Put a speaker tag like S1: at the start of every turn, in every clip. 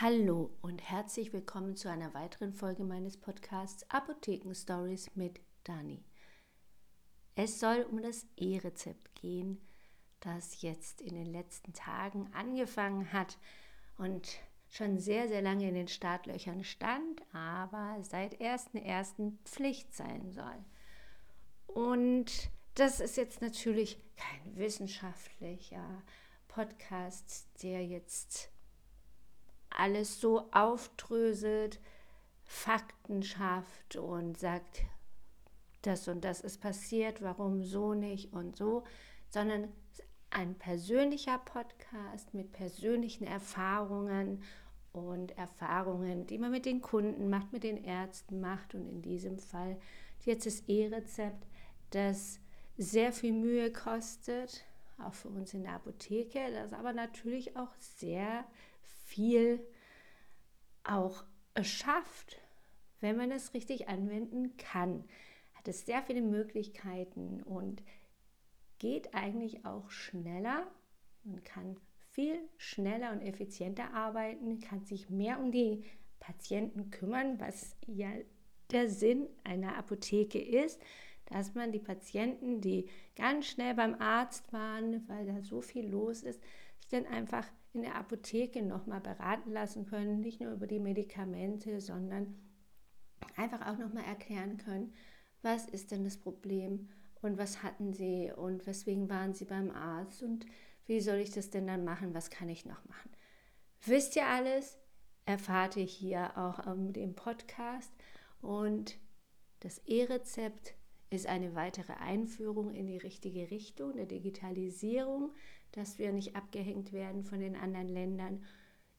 S1: Hallo und herzlich willkommen zu einer weiteren Folge meines Podcasts Apotheken Stories mit Dani. Es soll um das E-Rezept gehen, das jetzt in den letzten Tagen angefangen hat und schon sehr, sehr lange in den Startlöchern stand, aber seit 1.1. Pflicht sein soll. Und das ist jetzt natürlich kein wissenschaftlicher Podcast, der jetzt alles so aufdröselt, Fakten schafft und sagt, das und das ist passiert, warum so nicht und so, sondern ein persönlicher Podcast mit persönlichen Erfahrungen und Erfahrungen, die man mit den Kunden macht, mit den Ärzten macht und in diesem Fall jetzt das E-Rezept, das sehr viel Mühe kostet, auch für uns in der Apotheke, das aber natürlich auch sehr viel auch schafft, wenn man es richtig anwenden kann. Hat es sehr viele Möglichkeiten und geht eigentlich auch schneller. Man kann viel schneller und effizienter arbeiten, kann sich mehr um die Patienten kümmern, was ja der Sinn einer Apotheke ist, dass man die Patienten, die ganz schnell beim Arzt waren, weil da so viel los ist, sich dann einfach in der Apotheke nochmal beraten lassen können, nicht nur über die Medikamente, sondern einfach auch nochmal erklären können, was ist denn das Problem und was hatten sie und weswegen waren sie beim Arzt und wie soll ich das denn dann machen, was kann ich noch machen. Wisst ihr alles? Erfahrt ihr hier auch mit dem Podcast und das E-Rezept ist eine weitere Einführung in die richtige Richtung der Digitalisierung dass wir nicht abgehängt werden von den anderen Ländern.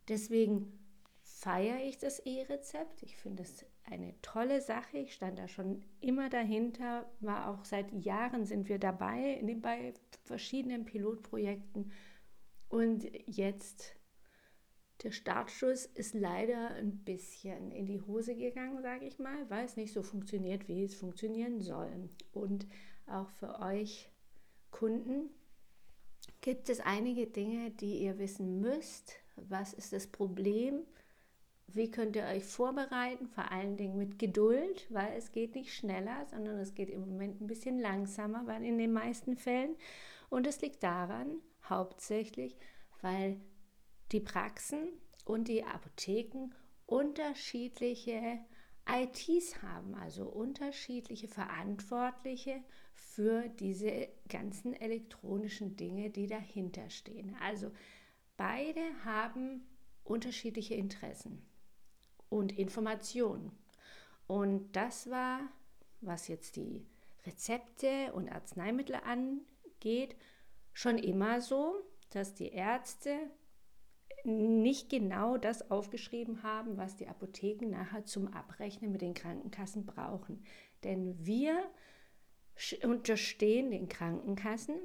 S1: Deswegen feiere ich das E-Rezept. Ich finde es eine tolle Sache. Ich stand da schon immer dahinter, war auch seit Jahren sind wir dabei bei verschiedenen Pilotprojekten. Und jetzt der Startschuss ist leider ein bisschen in die Hose gegangen, sage ich mal, weil es nicht so funktioniert, wie es funktionieren soll. Und auch für euch Kunden gibt es einige Dinge, die ihr wissen müsst. Was ist das Problem? Wie könnt ihr euch vorbereiten? Vor allen Dingen mit Geduld, weil es geht nicht schneller, sondern es geht im Moment ein bisschen langsamer, weil in den meisten Fällen. Und es liegt daran, hauptsächlich, weil die Praxen und die Apotheken unterschiedliche ITs haben, also unterschiedliche Verantwortliche für diese ganzen elektronischen Dinge, die dahinter stehen. Also beide haben unterschiedliche Interessen und Informationen. Und das war, was jetzt die Rezepte und Arzneimittel angeht, schon immer so, dass die Ärzte nicht genau das aufgeschrieben haben, was die Apotheken nachher zum Abrechnen mit den Krankenkassen brauchen. Denn wir unterstehen den Krankenkassen,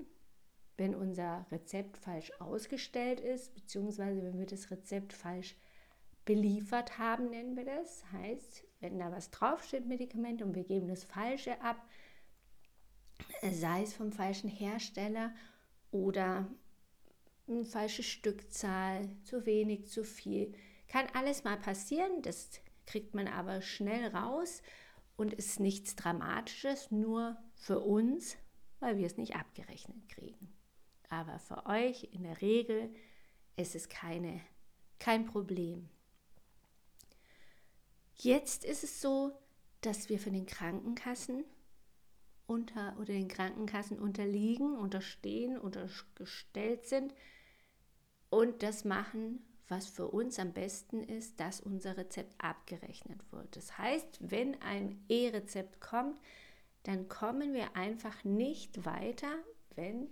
S1: wenn unser Rezept falsch ausgestellt ist, beziehungsweise wenn wir das Rezept falsch beliefert haben, nennen wir das. Heißt, wenn da was draufsteht, Medikament, und wir geben das Falsche ab, sei es vom falschen Hersteller oder eine falsche Stückzahl, zu wenig, zu viel. Kann alles mal passieren, das kriegt man aber schnell raus und ist nichts Dramatisches, nur für uns, weil wir es nicht abgerechnet kriegen. Aber für euch in der Regel ist es keine, kein Problem. Jetzt ist es so, dass wir von den Krankenkassen unter oder den Krankenkassen unterliegen, unterstehen, untergestellt sind und das machen, was für uns am besten ist, dass unser Rezept abgerechnet wird. Das heißt, wenn ein E-Rezept kommt, dann kommen wir einfach nicht weiter, wenn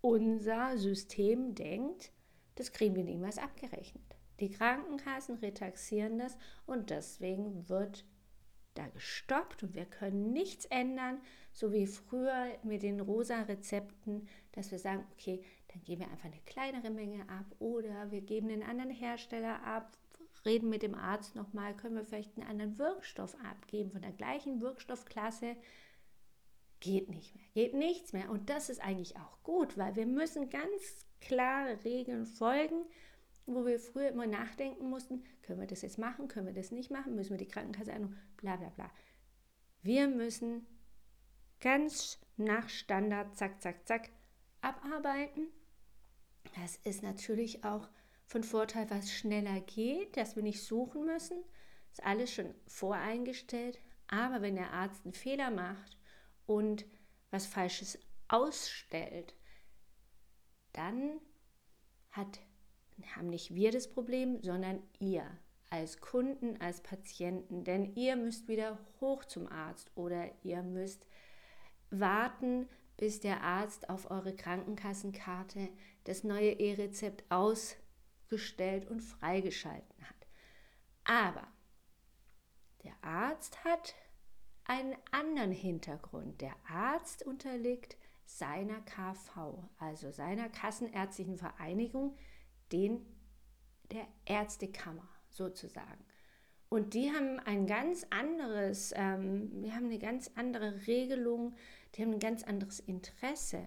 S1: unser System denkt, das kriegen wir niemals abgerechnet. Die Krankenkassen retaxieren das und deswegen wird da gestoppt und wir können nichts ändern, so wie früher mit den rosa Rezepten, dass wir sagen, okay, dann geben wir einfach eine kleinere Menge ab oder wir geben einen anderen Hersteller ab, reden mit dem Arzt nochmal, können wir vielleicht einen anderen Wirkstoff abgeben von der gleichen Wirkstoffklasse. Geht nicht mehr, geht nichts mehr. Und das ist eigentlich auch gut, weil wir müssen ganz klare Regeln folgen wo wir früher immer nachdenken mussten, können wir das jetzt machen, können wir das nicht machen, müssen wir die Krankenkasse anrufen, bla bla bla. Wir müssen ganz nach Standard, zack, zack, zack, abarbeiten. Das ist natürlich auch von Vorteil, was schneller geht, dass wir nicht suchen müssen. Ist alles schon voreingestellt. Aber wenn der Arzt einen Fehler macht und was Falsches ausstellt, dann hat, haben nicht wir das Problem, sondern ihr als Kunden, als Patienten. Denn ihr müsst wieder hoch zum Arzt oder ihr müsst warten, bis der Arzt auf eure Krankenkassenkarte das neue E-Rezept ausgestellt und freigeschalten hat. Aber der Arzt hat einen anderen Hintergrund. Der Arzt unterliegt seiner KV, also seiner Kassenärztlichen Vereinigung, den der Ärztekammer sozusagen. Und die haben ein ganz anderes, ähm, die haben eine ganz andere Regelung, die haben ein ganz anderes Interesse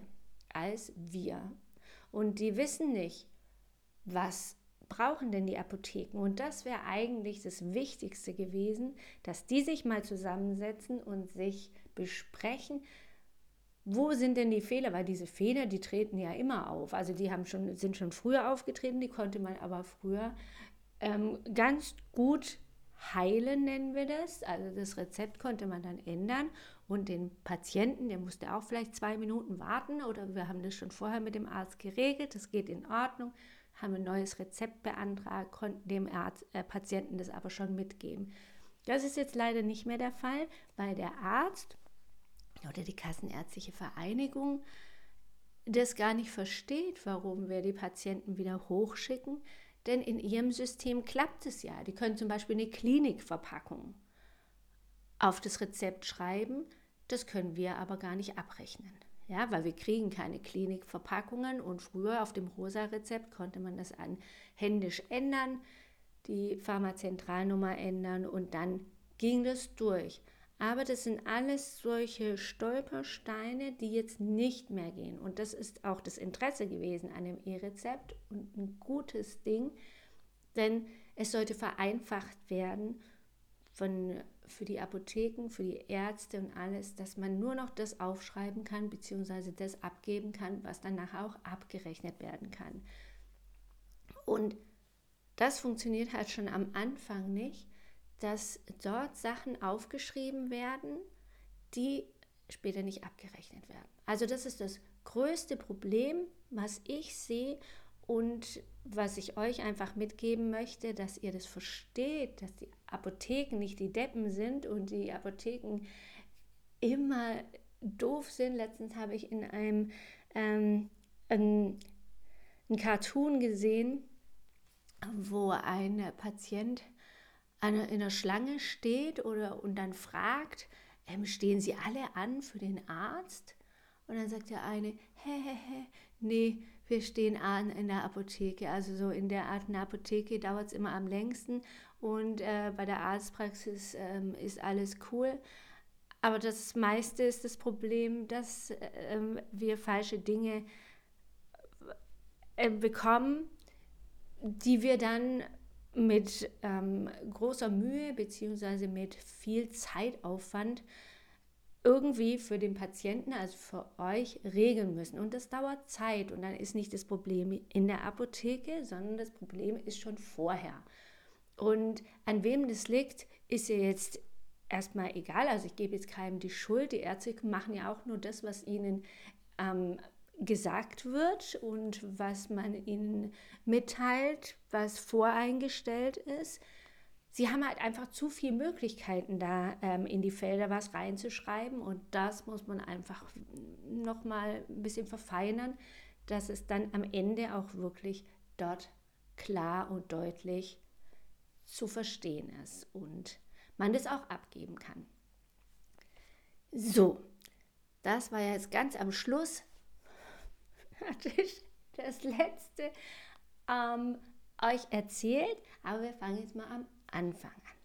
S1: als wir. Und die wissen nicht, was brauchen denn die Apotheken? Und das wäre eigentlich das Wichtigste gewesen, dass die sich mal zusammensetzen und sich besprechen, wo sind denn die Fehler? Weil diese Fehler, die treten ja immer auf. Also die haben schon, sind schon früher aufgetreten, die konnte man aber früher ähm, ganz gut heilen, nennen wir das. Also das Rezept konnte man dann ändern und den Patienten, der musste auch vielleicht zwei Minuten warten oder wir haben das schon vorher mit dem Arzt geregelt, das geht in Ordnung, haben ein neues Rezept beantragt, konnten dem Arzt, äh, Patienten das aber schon mitgeben. Das ist jetzt leider nicht mehr der Fall, weil der Arzt oder die Kassenärztliche Vereinigung das gar nicht versteht, warum wir die Patienten wieder hochschicken, denn in ihrem System klappt es ja. Die können zum Beispiel eine Klinikverpackung auf das Rezept schreiben, das können wir aber gar nicht abrechnen. Ja, weil wir kriegen keine Klinikverpackungen und früher auf dem Rosa-Rezept konnte man das an händisch ändern, die Pharmazentralnummer ändern und dann ging das durch. Aber das sind alles solche Stolpersteine, die jetzt nicht mehr gehen. Und das ist auch das Interesse gewesen an dem E-Rezept und ein gutes Ding, denn es sollte vereinfacht werden von, für die Apotheken, für die Ärzte und alles, dass man nur noch das aufschreiben kann, beziehungsweise das abgeben kann, was danach auch abgerechnet werden kann. Und das funktioniert halt schon am Anfang nicht dass dort Sachen aufgeschrieben werden, die später nicht abgerechnet werden. Also das ist das größte Problem, was ich sehe und was ich euch einfach mitgeben möchte, dass ihr das versteht, dass die Apotheken nicht die Deppen sind und die Apotheken immer doof sind. Letztens habe ich in einem ähm, ein, ein Cartoon gesehen, wo ein Patient einer in der Schlange steht oder und dann fragt, ähm, stehen Sie alle an für den Arzt? Und dann sagt der eine, hä, nee, wir stehen an in der Apotheke. Also so in der Art einer Apotheke dauert es immer am längsten und äh, bei der Arztpraxis ähm, ist alles cool. Aber das meiste ist das Problem, dass äh, wir falsche Dinge äh, bekommen, die wir dann mit ähm, großer Mühe bzw. mit viel Zeitaufwand irgendwie für den Patienten, also für euch, regeln müssen. Und das dauert Zeit. Und dann ist nicht das Problem in der Apotheke, sondern das Problem ist schon vorher. Und an wem das liegt, ist ja jetzt erstmal egal. Also ich gebe jetzt keinem die Schuld. Die Ärzte machen ja auch nur das, was ihnen ähm, gesagt wird und was man ihnen mitteilt, was voreingestellt ist. Sie haben halt einfach zu viele Möglichkeiten, da ähm, in die Felder was reinzuschreiben und das muss man einfach nochmal ein bisschen verfeinern, dass es dann am Ende auch wirklich dort klar und deutlich zu verstehen ist und man das auch abgeben kann. So, das war jetzt ganz am Schluss ich das letzte ähm, euch erzählt, aber wir fangen jetzt mal am Anfang an.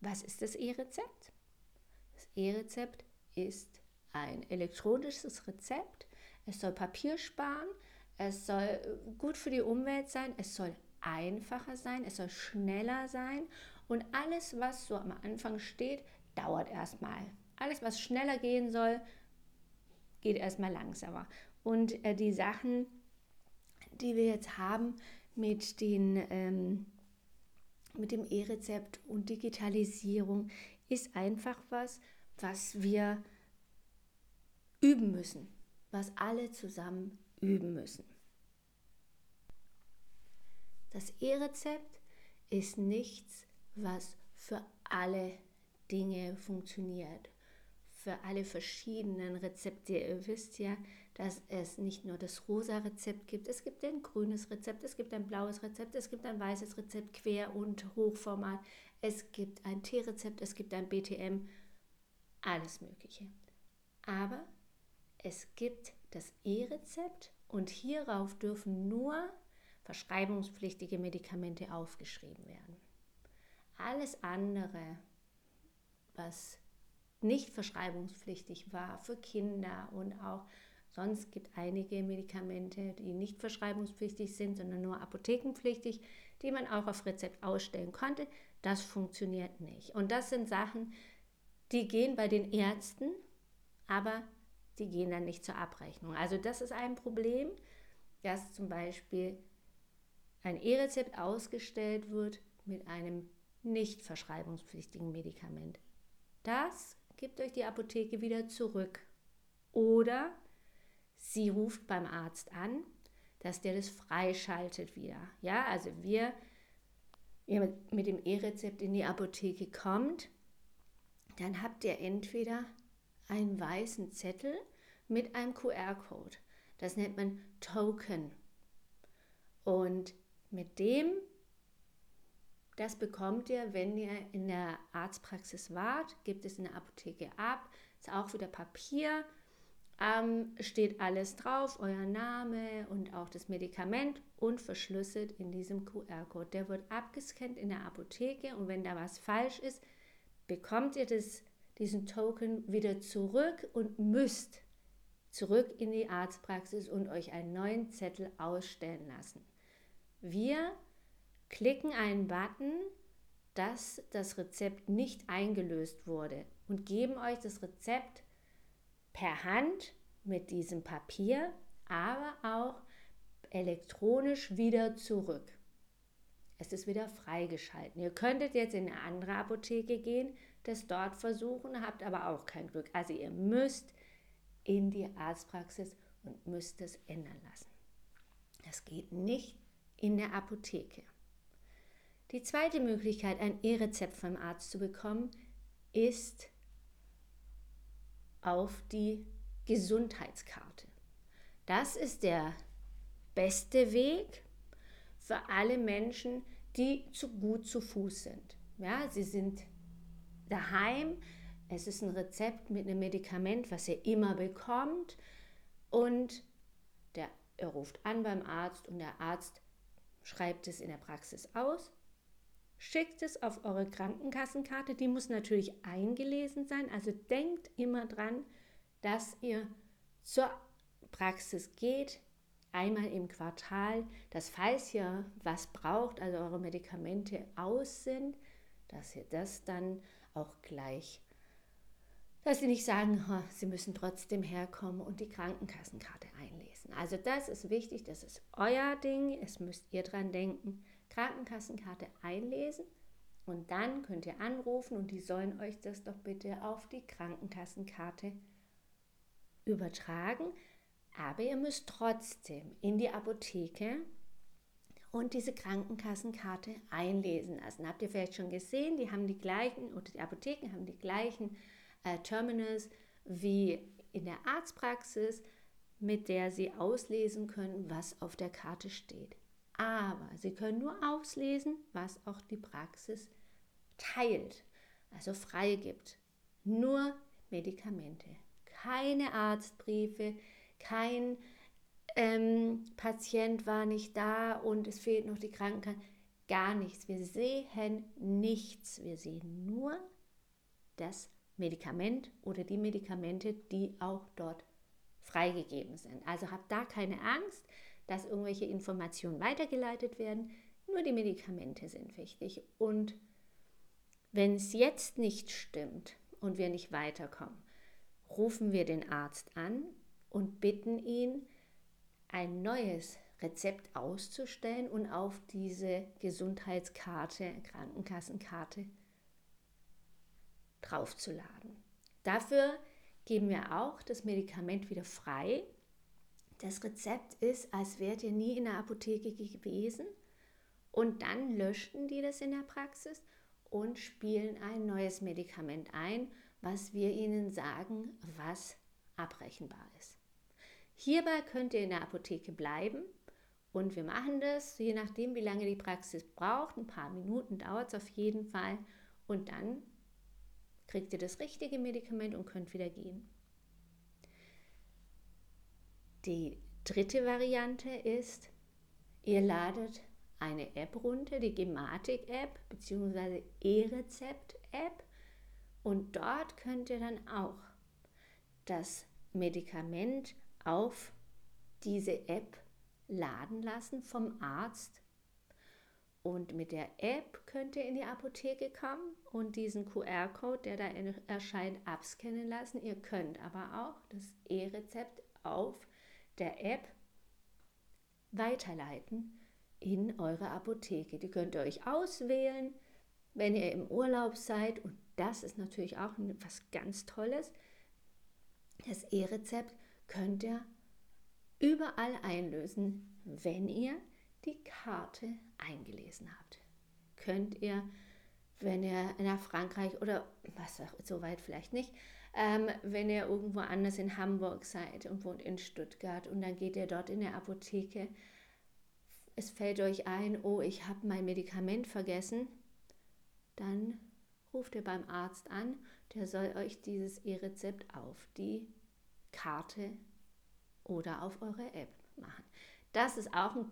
S1: Was ist das E-Rezept? Das E-Rezept ist ein elektronisches Rezept. Es soll Papier sparen, es soll gut für die Umwelt sein, es soll einfacher sein, es soll schneller sein und alles, was so am Anfang steht, dauert erstmal. Alles, was schneller gehen soll, geht erstmal langsamer. Und äh, die Sachen, die wir jetzt haben mit, den, ähm, mit dem E-Rezept und Digitalisierung, ist einfach was, was wir üben müssen, was alle zusammen üben müssen. Das E-Rezept ist nichts, was für alle Dinge funktioniert, für alle verschiedenen Rezepte. Ihr wisst ja, dass es nicht nur das rosa Rezept gibt, es gibt ein grünes Rezept, es gibt ein blaues Rezept, es gibt ein weißes Rezept, Quer- und Hochformat, es gibt ein T-Rezept, es gibt ein BTM, alles Mögliche. Aber es gibt das E-Rezept und hierauf dürfen nur verschreibungspflichtige Medikamente aufgeschrieben werden. Alles andere, was nicht verschreibungspflichtig war für Kinder und auch sonst gibt einige Medikamente, die nicht verschreibungspflichtig sind, sondern nur apothekenpflichtig, die man auch auf Rezept ausstellen konnte. Das funktioniert nicht. Und das sind Sachen, die gehen bei den Ärzten, aber die gehen dann nicht zur Abrechnung. Also das ist ein Problem, dass zum Beispiel ein E-Rezept ausgestellt wird mit einem nicht verschreibungspflichtigen Medikament. Das gibt euch die Apotheke wieder zurück. Oder sie ruft beim Arzt an, dass der das freischaltet wieder. Ja, also wir, ihr mit dem E-Rezept in die Apotheke kommt, dann habt ihr entweder einen weißen Zettel mit einem QR-Code. Das nennt man Token. Und mit dem, das bekommt ihr, wenn ihr in der Arztpraxis wart, gibt es in der Apotheke ab. Ist auch wieder Papier, ähm, steht alles drauf, euer Name und auch das Medikament und verschlüsselt in diesem QR-Code. Der wird abgescannt in der Apotheke und wenn da was falsch ist, bekommt ihr das, diesen Token wieder zurück und müsst zurück in die Arztpraxis und euch einen neuen Zettel ausstellen lassen. Wir klicken einen Button, dass das Rezept nicht eingelöst wurde und geben euch das Rezept per Hand mit diesem Papier, aber auch elektronisch wieder zurück. Es ist wieder freigeschalten. Ihr könntet jetzt in eine andere Apotheke gehen, das dort versuchen, habt aber auch kein Glück. Also ihr müsst in die Arztpraxis und müsst es ändern lassen. Das geht nicht in der Apotheke. Die zweite Möglichkeit, ein E-Rezept vom Arzt zu bekommen, ist auf die Gesundheitskarte. Das ist der beste Weg für alle Menschen, die zu gut zu Fuß sind. Ja, sie sind daheim, es ist ein Rezept mit einem Medikament, was ihr immer bekommt und der, er ruft an beim Arzt und der Arzt schreibt es in der Praxis aus, schickt es auf eure Krankenkassenkarte. Die muss natürlich eingelesen sein. Also denkt immer dran, dass ihr zur Praxis geht, einmal im Quartal, dass falls ihr was braucht, also eure Medikamente aus sind, dass ihr das dann auch gleich, dass sie nicht sagen, sie müssen trotzdem herkommen und die Krankenkassenkarte einlesen. Also das ist wichtig, das ist euer Ding, es müsst ihr dran denken. Krankenkassenkarte einlesen und dann könnt ihr anrufen und die sollen euch das doch bitte auf die Krankenkassenkarte übertragen. Aber ihr müsst trotzdem in die Apotheke und diese Krankenkassenkarte einlesen lassen. Habt ihr vielleicht schon gesehen, die haben die gleichen, oder die Apotheken haben die gleichen äh, Terminals wie in der Arztpraxis mit der Sie auslesen können, was auf der Karte steht. Aber Sie können nur auslesen, was auch die Praxis teilt, also freigibt. Nur Medikamente, keine Arztbriefe, kein ähm, Patient war nicht da und es fehlt noch die Krankenkasse. Gar nichts. Wir sehen nichts. Wir sehen nur das Medikament oder die Medikamente, die auch dort freigegeben sind. Also habt da keine Angst, dass irgendwelche Informationen weitergeleitet werden. Nur die Medikamente sind wichtig. Und wenn es jetzt nicht stimmt und wir nicht weiterkommen, rufen wir den Arzt an und bitten ihn, ein neues Rezept auszustellen und auf diese Gesundheitskarte, Krankenkassenkarte draufzuladen. Dafür geben wir auch das Medikament wieder frei. Das Rezept ist, als wärt ihr nie in der Apotheke gewesen und dann löschten die das in der Praxis und spielen ein neues Medikament ein, was wir ihnen sagen, was abrechenbar ist. Hierbei könnt ihr in der Apotheke bleiben und wir machen das, je nachdem, wie lange die Praxis braucht. Ein paar Minuten dauert es auf jeden Fall und dann kriegt ihr das richtige Medikament und könnt wieder gehen. Die dritte Variante ist, ihr ladet eine App runter, die Gematik-App bzw. E-Rezept-App und dort könnt ihr dann auch das Medikament auf diese App laden lassen vom Arzt. Und mit der App könnt ihr in die Apotheke kommen und diesen QR-Code, der da erscheint, abscannen lassen. Ihr könnt aber auch das E-Rezept auf der App weiterleiten in eure Apotheke. Die könnt ihr euch auswählen, wenn ihr im Urlaub seid. Und das ist natürlich auch was ganz Tolles. Das E-Rezept könnt ihr überall einlösen, wenn ihr die Karte eingelesen habt. Könnt ihr, wenn ihr nach Frankreich oder was auch so weit vielleicht nicht, ähm, wenn ihr irgendwo anders in Hamburg seid und wohnt in Stuttgart und dann geht ihr dort in der Apotheke, es fällt euch ein, oh, ich habe mein Medikament vergessen, dann ruft ihr beim Arzt an, der soll euch dieses E-Rezept auf die Karte oder auf eure App machen. Das ist auch ein,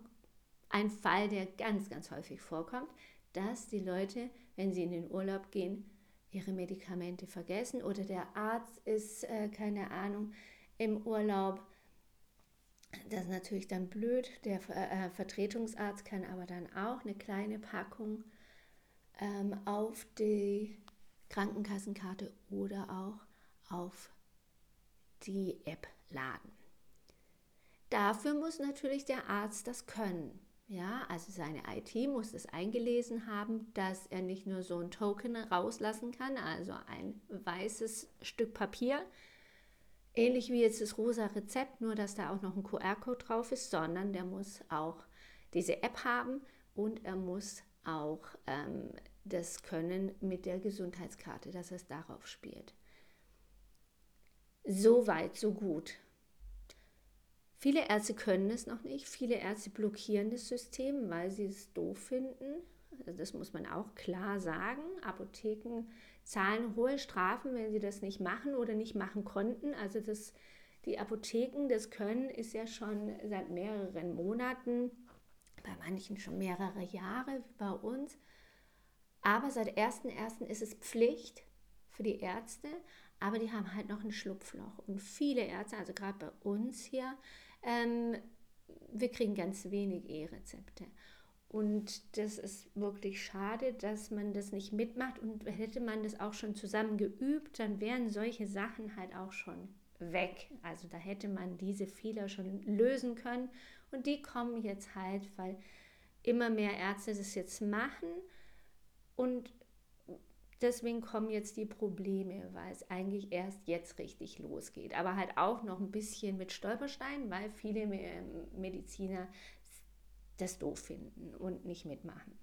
S1: ein Fall, der ganz, ganz häufig vorkommt, dass die Leute, wenn sie in den Urlaub gehen, ihre Medikamente vergessen oder der Arzt ist, äh, keine Ahnung, im Urlaub. Das ist natürlich dann blöd. Der äh, Vertretungsarzt kann aber dann auch eine kleine Packung ähm, auf die Krankenkassenkarte oder auch auf die App laden. Dafür muss natürlich der Arzt das können. Ja, also seine IT muss es eingelesen haben, dass er nicht nur so ein Token rauslassen kann, also ein weißes Stück Papier, ähnlich wie jetzt das rosa Rezept, nur dass da auch noch ein QR-Code drauf ist, sondern der muss auch diese App haben und er muss auch ähm, das können mit der Gesundheitskarte, dass es darauf spielt. So weit, so gut. Viele Ärzte können es noch nicht. Viele Ärzte blockieren das System, weil sie es doof finden. Also das muss man auch klar sagen. Apotheken zahlen hohe Strafen, wenn sie das nicht machen oder nicht machen konnten. Also das, die Apotheken, das Können ist ja schon seit mehreren Monaten, bei manchen schon mehrere Jahre wie bei uns. Aber seit 1.1. ist es Pflicht für die Ärzte, aber die haben halt noch ein Schlupfloch. Und viele Ärzte, also gerade bei uns hier, ähm, wir kriegen ganz wenig E-Rezepte. Und das ist wirklich schade, dass man das nicht mitmacht. Und hätte man das auch schon zusammen geübt, dann wären solche Sachen halt auch schon weg. Also da hätte man diese Fehler schon lösen können. Und die kommen jetzt halt, weil immer mehr Ärzte das jetzt machen. Und deswegen kommen jetzt die Probleme, weil es eigentlich erst jetzt richtig losgeht. Aber halt auch noch ein bisschen mit Stolpersteinen, weil viele Mediziner das doof finden und nicht mitmachen.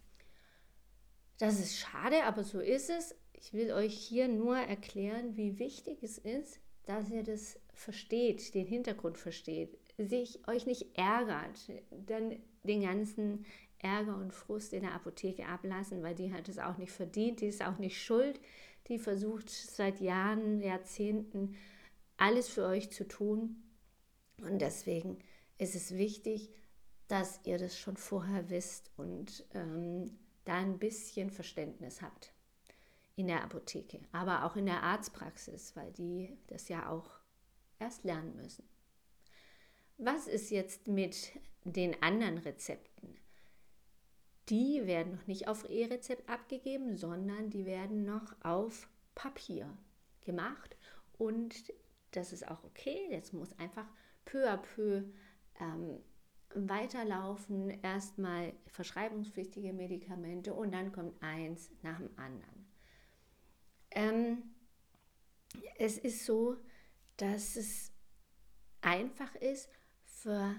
S1: Das ist schade, aber so ist es. Ich will euch hier nur erklären, wie wichtig es ist, dass ihr das versteht, den Hintergrund versteht, sich euch nicht ärgert, dann den ganzen Ärger und Frust in der Apotheke ablassen, weil die hat es auch nicht verdient, die ist auch nicht schuld. Die versucht seit Jahren, Jahrzehnten alles für euch zu tun. Und deswegen ist es wichtig, dass ihr das schon vorher wisst und ähm, da ein bisschen Verständnis habt in der Apotheke, aber auch in der Arztpraxis, weil die das ja auch erst lernen müssen. Was ist jetzt mit den anderen Rezepten? Die werden noch nicht auf E-Rezept abgegeben, sondern die werden noch auf Papier gemacht. Und das ist auch okay. Jetzt muss einfach peu à peu ähm, weiterlaufen. Erstmal verschreibungspflichtige Medikamente und dann kommt eins nach dem anderen. Ähm, es ist so, dass es einfach ist für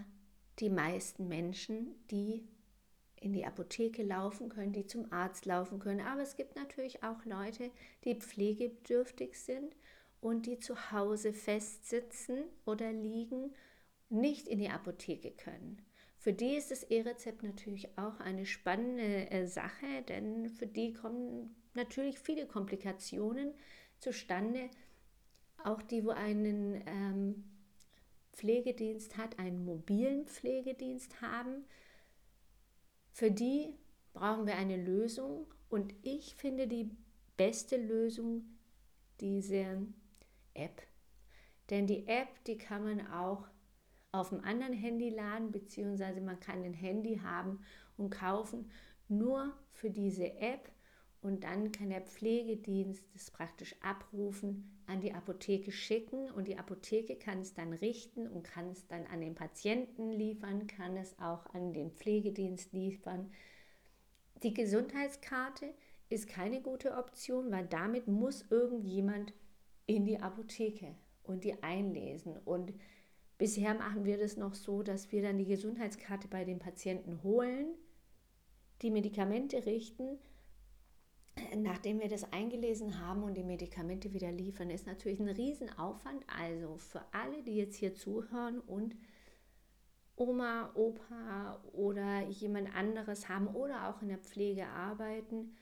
S1: die meisten Menschen, die in die Apotheke laufen können, die zum Arzt laufen können. Aber es gibt natürlich auch Leute, die pflegebedürftig sind und die zu Hause festsitzen oder liegen, nicht in die Apotheke können. Für die ist das E-Rezept natürlich auch eine spannende äh, Sache, denn für die kommen natürlich viele Komplikationen zustande, auch die, wo einen ähm, Pflegedienst hat, einen mobilen Pflegedienst haben. Für die brauchen wir eine Lösung und ich finde die beste Lösung diese App. Denn die App, die kann man auch auf dem anderen Handy laden, beziehungsweise man kann ein Handy haben und kaufen nur für diese App und dann kann der Pflegedienst es praktisch abrufen, an die Apotheke schicken und die Apotheke kann es dann richten und kann es dann an den Patienten liefern, kann es auch an den Pflegedienst liefern. Die Gesundheitskarte ist keine gute Option, weil damit muss irgendjemand in die Apotheke und die einlesen. Und bisher machen wir das noch so, dass wir dann die Gesundheitskarte bei den Patienten holen, die Medikamente richten, nachdem wir das eingelesen haben und die Medikamente wieder liefern, ist natürlich ein Riesenaufwand. Also für alle, die jetzt hier zuhören und Oma, Opa oder jemand anderes haben oder auch in der Pflege arbeiten,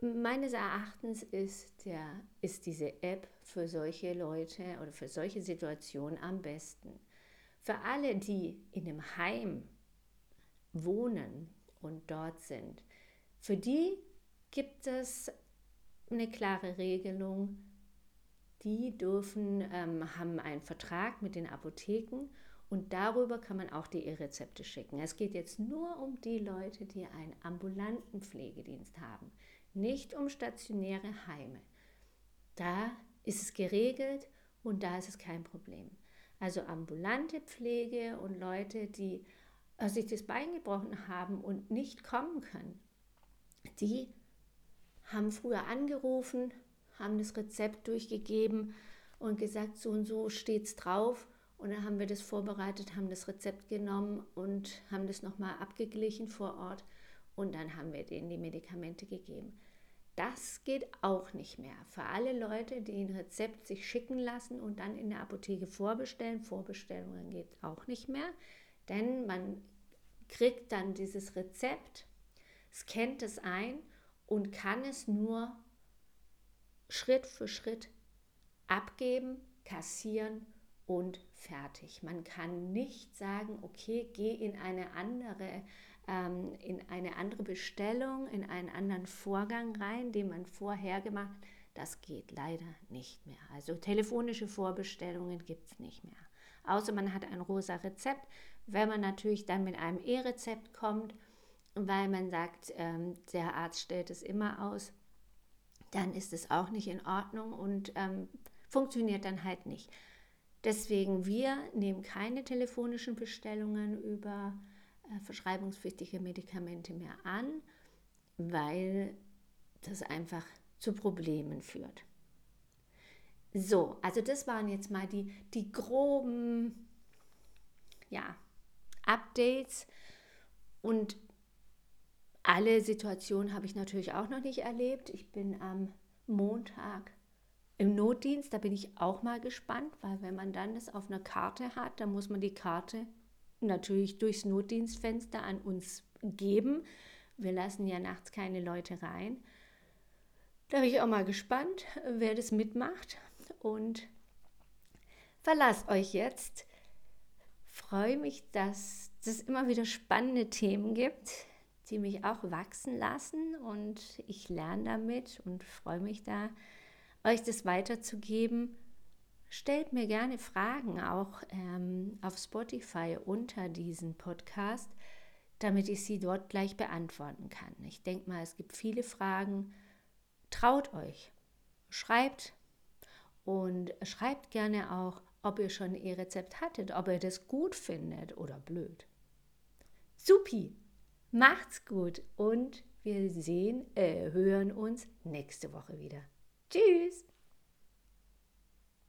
S1: meines Erachtens ist, der, ist diese App für solche Leute oder für solche Situationen am besten. Für alle, die in einem Heim wohnen und dort sind, für die gibt es eine klare Regelung. Die dürfen, ähm, haben einen Vertrag mit den Apotheken und darüber kann man auch die E-Rezepte schicken. Es geht jetzt nur um die Leute, die einen ambulanten Pflegedienst haben, nicht um stationäre Heime. Da ist es geregelt und da ist es kein Problem. Also ambulante Pflege und Leute, die äh, sich das Bein gebrochen haben und nicht kommen können, die haben früher angerufen, haben das Rezept durchgegeben und gesagt, so und so steht es drauf. Und dann haben wir das vorbereitet, haben das Rezept genommen und haben das nochmal abgeglichen vor Ort. Und dann haben wir denen die Medikamente gegeben. Das geht auch nicht mehr. Für alle Leute, die ein Rezept sich schicken lassen und dann in der Apotheke vorbestellen, Vorbestellungen geht auch nicht mehr, denn man kriegt dann dieses Rezept, scannt es ein und kann es nur Schritt für Schritt abgeben, kassieren und fertig. Man kann nicht sagen, okay, geh in eine andere, ähm, in eine andere Bestellung, in einen anderen Vorgang rein, den man vorher gemacht hat. Das geht leider nicht mehr. Also telefonische Vorbestellungen gibt es nicht mehr. Außer man hat ein rosa Rezept. Wenn man natürlich dann mit einem E-Rezept kommt, weil man sagt, ähm, der Arzt stellt es immer aus, dann ist es auch nicht in Ordnung und ähm, funktioniert dann halt nicht. Deswegen, wir nehmen keine telefonischen Bestellungen über äh, verschreibungspflichtige Medikamente mehr an, weil das einfach zu Problemen führt. So, also das waren jetzt mal die, die groben ja, Updates und alle Situationen habe ich natürlich auch noch nicht erlebt. Ich bin am Montag im Notdienst, da bin ich auch mal gespannt, weil wenn man dann das auf einer Karte hat, dann muss man die Karte natürlich durchs Notdienstfenster an uns geben. Wir lassen ja nachts keine Leute rein. Da bin ich auch mal gespannt, wer das mitmacht und verlasst euch jetzt. Freue mich, dass es immer wieder spannende Themen gibt die mich auch wachsen lassen und ich lerne damit und freue mich da, euch das weiterzugeben. Stellt mir gerne Fragen auch ähm, auf Spotify unter diesen Podcast. damit ich sie dort gleich beantworten kann. Ich denke mal, es gibt viele Fragen. Traut euch, schreibt und schreibt gerne auch, ob ihr schon ihr Rezept hattet, ob ihr das gut findet oder blöd. Supi, macht's gut und wir sehen, äh, hören uns nächste Woche wieder. Tschüss!